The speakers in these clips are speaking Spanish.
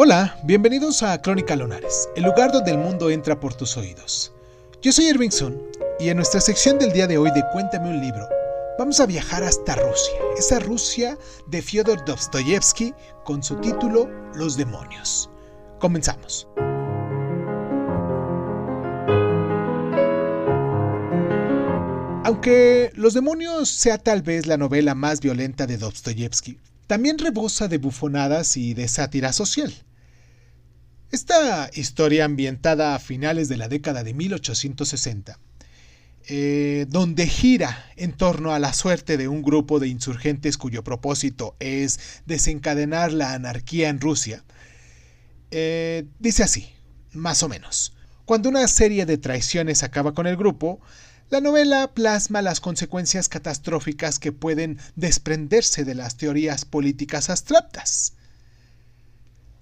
Hola, bienvenidos a Crónica Lunares, el lugar donde el mundo entra por tus oídos. Yo soy Irving Sun y en nuestra sección del día de hoy de Cuéntame un libro, vamos a viajar hasta Rusia, esa Rusia de Fyodor Dostoyevsky con su título Los demonios. Comenzamos. Aunque Los demonios sea tal vez la novela más violenta de Dostoyevsky, también rebosa de bufonadas y de sátira social. Esta historia ambientada a finales de la década de 1860, eh, donde gira en torno a la suerte de un grupo de insurgentes cuyo propósito es desencadenar la anarquía en Rusia, eh, dice así, más o menos. Cuando una serie de traiciones acaba con el grupo, la novela plasma las consecuencias catastróficas que pueden desprenderse de las teorías políticas abstractas.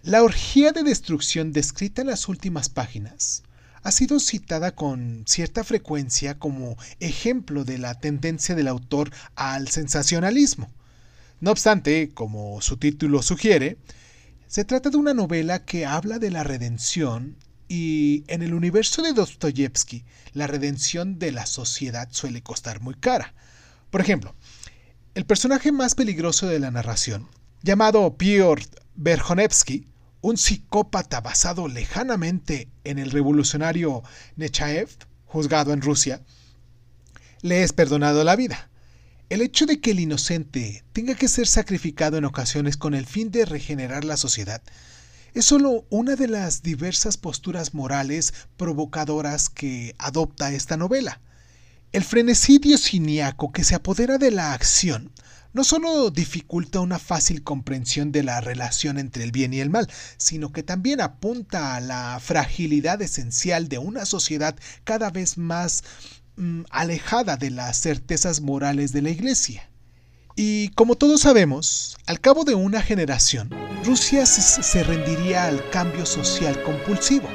La orgía de destrucción descrita en las últimas páginas ha sido citada con cierta frecuencia como ejemplo de la tendencia del autor al sensacionalismo. No obstante, como su título sugiere, se trata de una novela que habla de la redención y en el universo de Dostoyevsky, la redención de la sociedad suele costar muy cara. Por ejemplo, el personaje más peligroso de la narración, llamado Piotr Berjonevsky, un psicópata basado lejanamente en el revolucionario Nechaev, juzgado en Rusia, le es perdonado la vida. El hecho de que el inocente tenga que ser sacrificado en ocasiones con el fin de regenerar la sociedad es solo una de las diversas posturas morales provocadoras que adopta esta novela. El frenecidio siniaco que se apodera de la acción no solo dificulta una fácil comprensión de la relación entre el bien y el mal, sino que también apunta a la fragilidad esencial de una sociedad cada vez más mm, alejada de las certezas morales de la Iglesia. Y como todos sabemos, al cabo de una generación, Rusia se rendiría al cambio social compulsivo.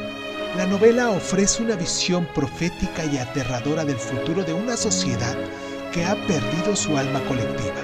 La novela ofrece una visión profética y aterradora del futuro de una sociedad que ha perdido su alma colectiva.